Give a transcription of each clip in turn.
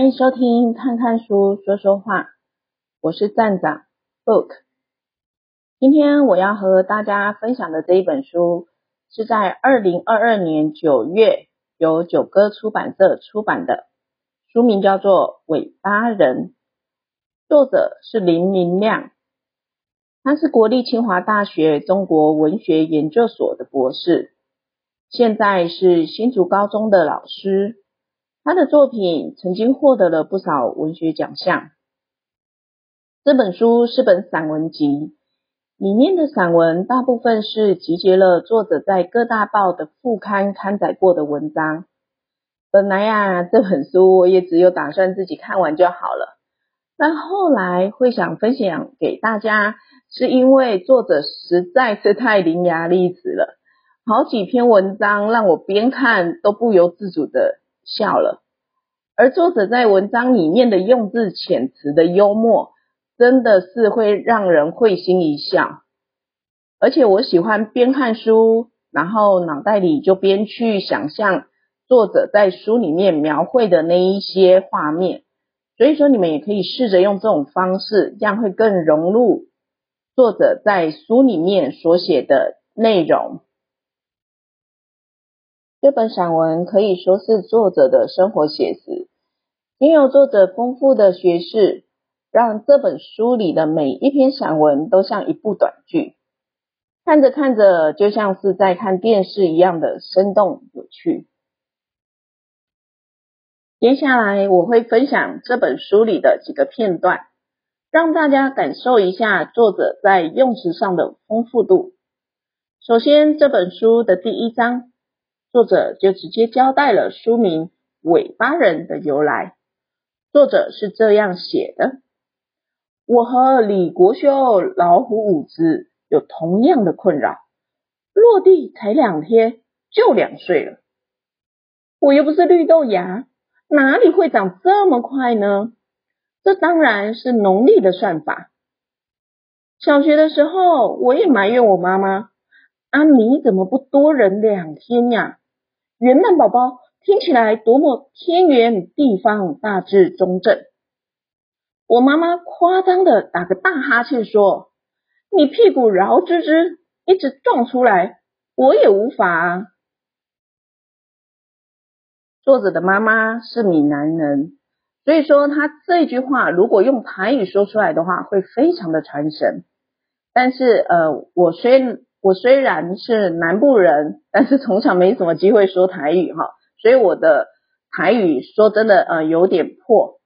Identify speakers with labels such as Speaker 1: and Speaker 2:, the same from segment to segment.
Speaker 1: 欢迎收听看看书说说话，我是站长 Book。今天我要和大家分享的这一本书是在二零二二年九月由九歌出版社出版的，书名叫做《尾巴人》，作者是林明亮，他是国立清华大学中国文学研究所的博士，现在是新竹高中的老师。他的作品曾经获得了不少文学奖项。这本书是本散文集，里面的散文大部分是集结了作者在各大报的副刊刊载过的文章。本来呀，这本书我也只有打算自己看完就好了，但后来会想分享给大家，是因为作者实在是太伶牙俐齿了，好几篇文章让我边看都不由自主的笑了，而作者在文章里面的用字遣词的幽默，真的是会让人会心一笑。而且我喜欢边看书，然后脑袋里就边去想象作者在书里面描绘的那一些画面。所以说，你们也可以试着用这种方式，这样会更融入作者在书里面所写的内容。这本散文可以说是作者的生活写实，因有作者丰富的学识，让这本书里的每一篇散文都像一部短剧，看着看着就像是在看电视一样的生动有趣。接下来我会分享这本书里的几个片段，让大家感受一下作者在用词上的丰富度。首先，这本书的第一章。作者就直接交代了书名《尾巴人》的由来。作者是这样写的：我和李国修老虎伍兹有同样的困扰，落地才两天就两岁了。我又不是绿豆芽，哪里会长这么快呢？这当然是农历的算法。小学的时候，我也埋怨我妈妈：啊，你怎么不多忍两天呀？圆满宝宝听起来多么天圆地方，大致中正。我妈妈夸张的打个大哈欠说：“你屁股饶吱吱，一直撞出来，我也无法啊。”作者的妈妈是闽南人，所以说他这句话如果用台语说出来的话，会非常的传神。但是呃，我虽我虽然是南部人，但是从小没什么机会说台语哈，所以我的台语说真的呃有点破，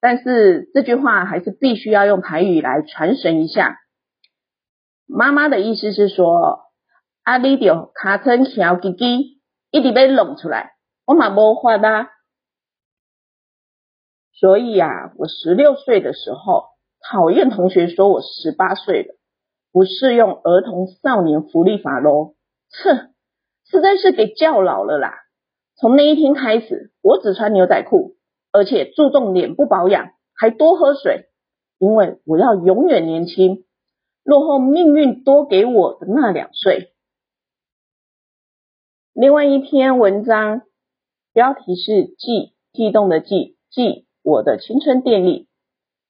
Speaker 1: 但是这句话还是必须要用台语来传神一下。妈妈的意思是说，阿里丢卡称小鸡鸡，一直被弄出来，我嘛无法啦。所以呀，我十六岁的时候，讨厌同学说我十八岁了。不适用儿童少年福利法喽，哼，实在是给叫老了啦。从那一天开始，我只穿牛仔裤，而且注重脸部保养，还多喝水，因为我要永远年轻，落后命运多给我的那两岁。另外一篇文章，标题是“悸”，悸动的悸，悸，我的青春电力，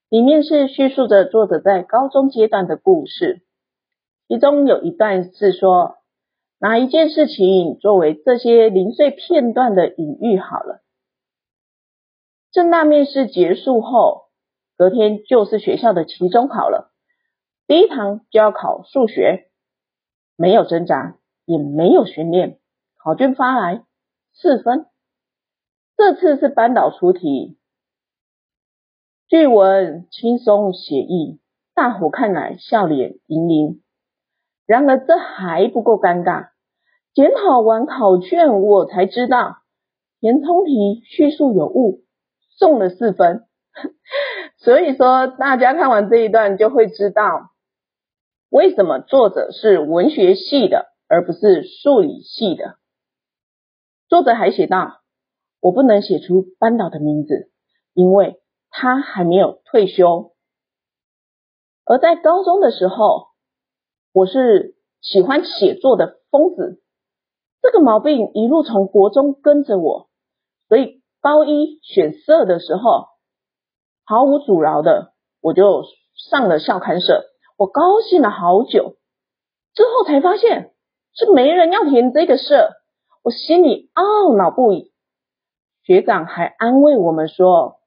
Speaker 1: 里面是叙述着作者在高中阶段的故事。其中有一段是说，拿一件事情作为这些零碎片段的隐喻好了。正大面试结束后，隔天就是学校的期中考了。第一堂就要考数学，没有挣扎，也没有训练，考卷发来四分。这次是班导出题，句文轻松写意，大伙看来笑脸盈盈。然而这还不够尴尬。检讨完考卷，我才知道填充题叙述有误，送了四分。所以说，大家看完这一段就会知道，为什么作者是文学系的，而不是数理系的。作者还写道：我不能写出班导的名字，因为他还没有退休。而在高中的时候。我是喜欢写作的疯子，这个毛病一路从国中跟着我，所以高一选社的时候，毫无阻挠的我就上了校刊社，我高兴了好久，之后才发现是没人要填这个社，我心里懊恼不已。学长还安慰我们说：“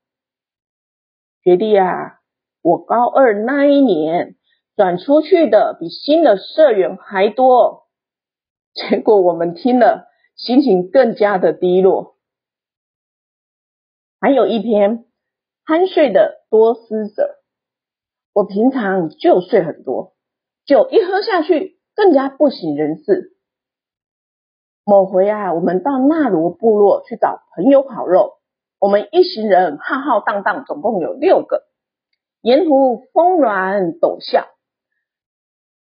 Speaker 1: 学弟啊，我高二那一年转出去的比新的社员还多。”结果我们听了，心情更加的低落。还有一篇酣睡的多思者，我平常就睡很多，酒一喝下去更加不省人事。某回啊，我们到纳罗部落去找朋友烤肉，我们一行人浩浩荡荡，总共有六个，沿途峰峦陡峭。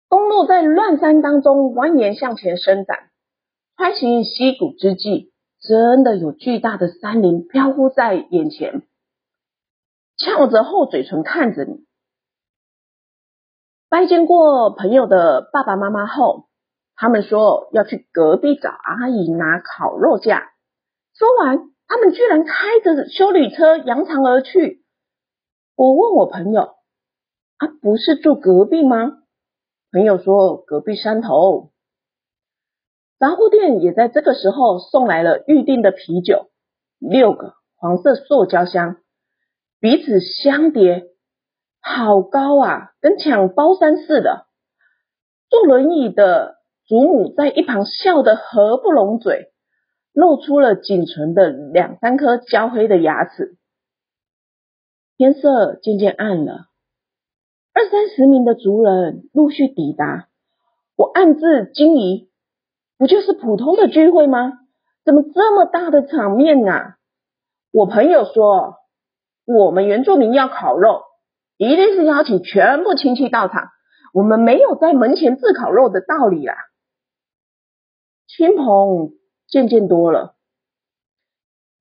Speaker 1: 公路在乱山当中蜿蜒向前伸展，穿行溪谷之际，真的有巨大的山林飘忽在眼前，翘着厚嘴唇看着你。拜见过朋友的爸爸妈妈后，他们说要去隔壁找阿姨拿烤肉架。说完，他们居然开着休旅车扬长而去。我问我朋友：“啊，不是住隔壁吗？”朋友说，隔壁山头杂货店也在这个时候送来了预定的啤酒，六个黄色塑胶箱，彼此相叠，好高啊，跟抢包山似的。坐轮椅的祖母在一旁笑得合不拢嘴，露出了仅存的两三颗焦黑的牙齿。天色渐渐暗了。二三十名的族人陆续抵达，我暗自惊疑：不就是普通的聚会吗？怎么这么大的场面啊？我朋友说，我们原住民要烤肉，一定是邀请全部亲戚到场，我们没有在门前自烤肉的道理啦。亲朋渐渐多了，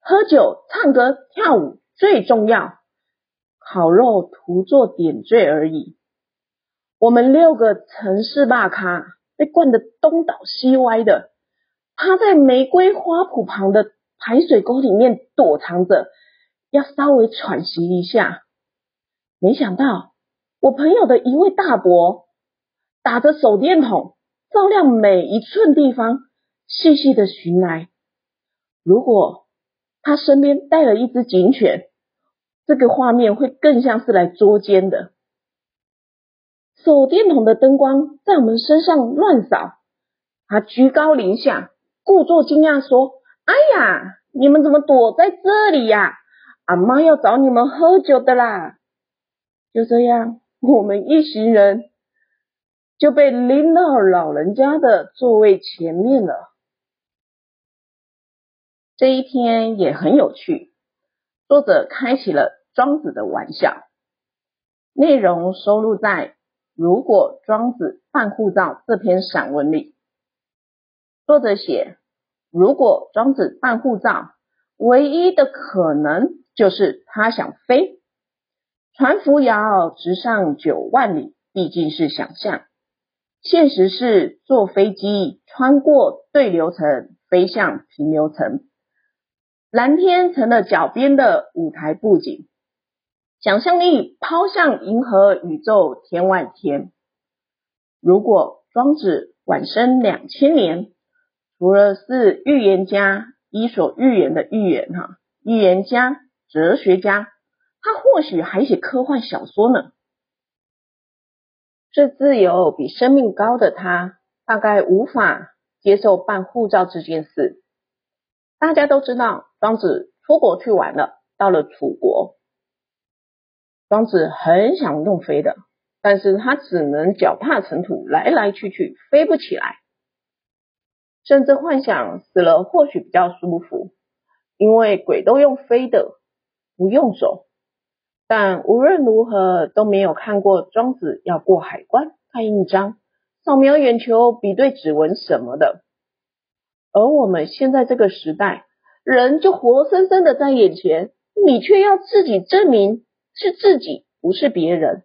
Speaker 1: 喝酒、唱歌、跳舞最重要。烤肉徒作点缀而已。我们六个城市大咖被灌得东倒西歪的，趴在玫瑰花圃旁的排水沟里面躲藏着，要稍微喘息一下。没想到我朋友的一位大伯打着手电筒，照亮每一寸地方，细细的寻来。如果他身边带了一只警犬。这个画面会更像是来捉奸的。手电筒的灯光在我们身上乱扫，他居高临下，故作惊讶说：“哎呀，你们怎么躲在这里呀？阿妈要找你们喝酒的啦！”就这样，我们一行人就被拎到老人家的座位前面了。这一天也很有趣，作者开启了。庄子的玩笑，内容收录在《如果庄子办护照》这篇散文里。作者写，如果庄子办护照，唯一的可能就是他想飞。船扶摇直上九万里，毕竟是想象。现实是坐飞机穿过对流层，飞向平流层。蓝天成了脚边的舞台布景。想象力抛向银河宇宙天外天。如果庄子晚生两千年，除了是预言家，伊索寓言的预言哈，预言家、哲学家，他或许还写科幻小说呢。最自由比生命高的他，大概无法接受办护照这件事。大家都知道，庄子出国去玩了，到了楚国。庄子很想用飞的，但是他只能脚踏尘土，来来去去，飞不起来。甚至幻想死了或许比较舒服，因为鬼都用飞的，不用走。但无论如何都没有看过庄子要过海关、盖印章、扫描眼球、比对指纹什么的。而我们现在这个时代，人就活生生的在眼前，你却要自己证明。是自己，不是别人。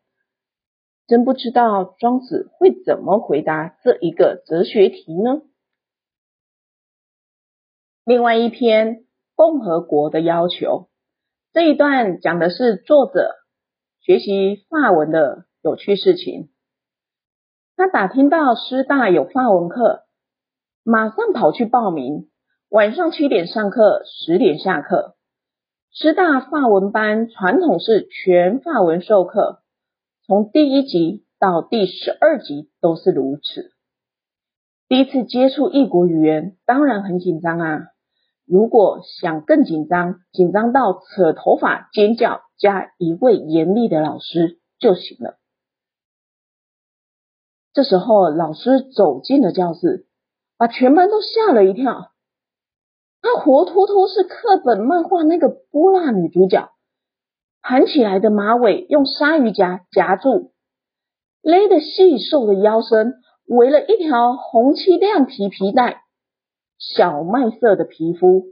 Speaker 1: 真不知道庄子会怎么回答这一个哲学题呢？另外一篇共和国的要求。这一段讲的是作者学习法文的有趣事情。他打听到师大有法文课，马上跑去报名。晚上七点上课，十点下课。师大法文班传统是全法文授课，从第一级到第十二级都是如此。第一次接触异国语言，当然很紧张啊。如果想更紧张，紧张到扯头发、尖叫，加一位严厉的老师就行了。这时候，老师走进了教室，把全班都吓了一跳。她活脱脱是课本漫画那个波辣女主角，盘起来的马尾用鲨鱼夹夹住，勒得细瘦的腰身围了一条红漆亮皮皮带。小麦色的皮肤，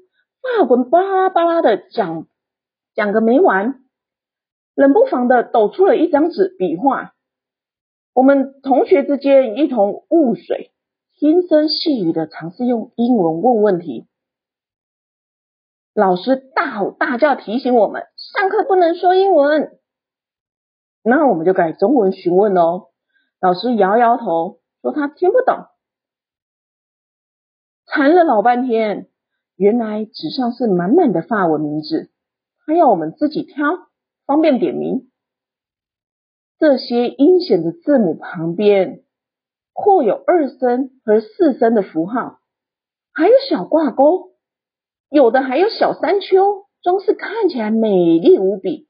Speaker 1: 发文巴拉巴拉的讲讲个没完，冷不防的抖出了一张纸笔画。我们同学之间一同雾水，轻声细语的尝试用英文问问题。老师大吼大叫提醒我们，上课不能说英文。那我们就改中文询问哦。老师摇摇头说他听不懂。缠了老半天，原来纸上是满满的法文名字，他要我们自己挑，方便点名。这些阴险的字母旁边，或有二声和四声的符号，还有小挂钩，有的还有小山丘，装饰看起来美丽无比，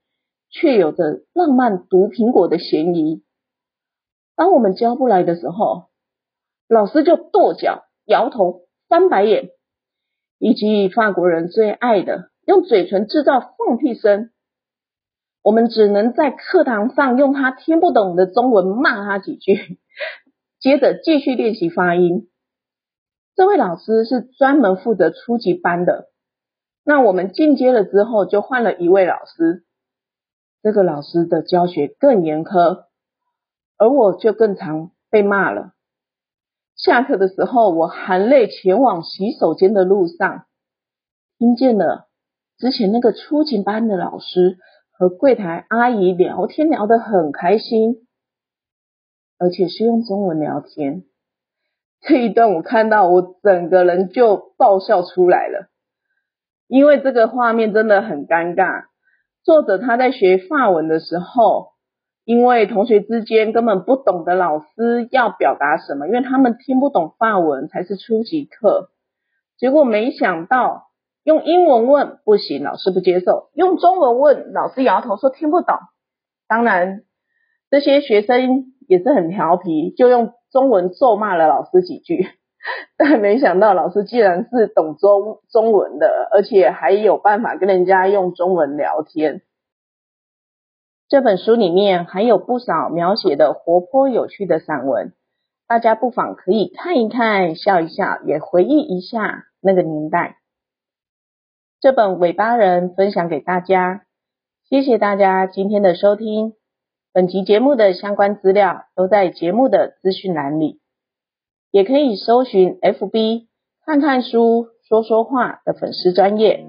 Speaker 1: 却有着浪漫毒苹果的嫌疑。当我们教不来的时候，老师就跺脚、摇头。翻白眼，以及法国人最爱的用嘴唇制造放屁声，我们只能在课堂上用他听不懂的中文骂他几句，接着继续练习发音。这位老师是专门负责初级班的，那我们进阶了之后，就换了一位老师，这个老师的教学更严苛，而我就更常被骂了。下课的时候，我含泪前往洗手间的路上，听见了之前那个初级班的老师和柜台阿姨聊天，聊得很开心，而且是用中文聊天。这一段我看到，我整个人就爆笑出来了，因为这个画面真的很尴尬。作者他在学法文的时候。因为同学之间根本不懂得老师要表达什么，因为他们听不懂法文，才是初级课。结果没想到用英文问不行，老师不接受；用中文问，老师摇头说听不懂。当然，这些学生也是很调皮，就用中文咒骂了老师几句。但没想到老师竟然是懂中中文的，而且还有办法跟人家用中文聊天。这本书里面还有不少描写的活泼有趣的散文，大家不妨可以看一看，笑一笑，也回忆一下那个年代。这本《尾巴人》分享给大家，谢谢大家今天的收听。本集节目的相关资料都在节目的资讯栏里，也可以搜寻 FB 看看书说说话的粉丝专业。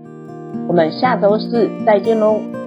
Speaker 1: 我们下周四再见喽！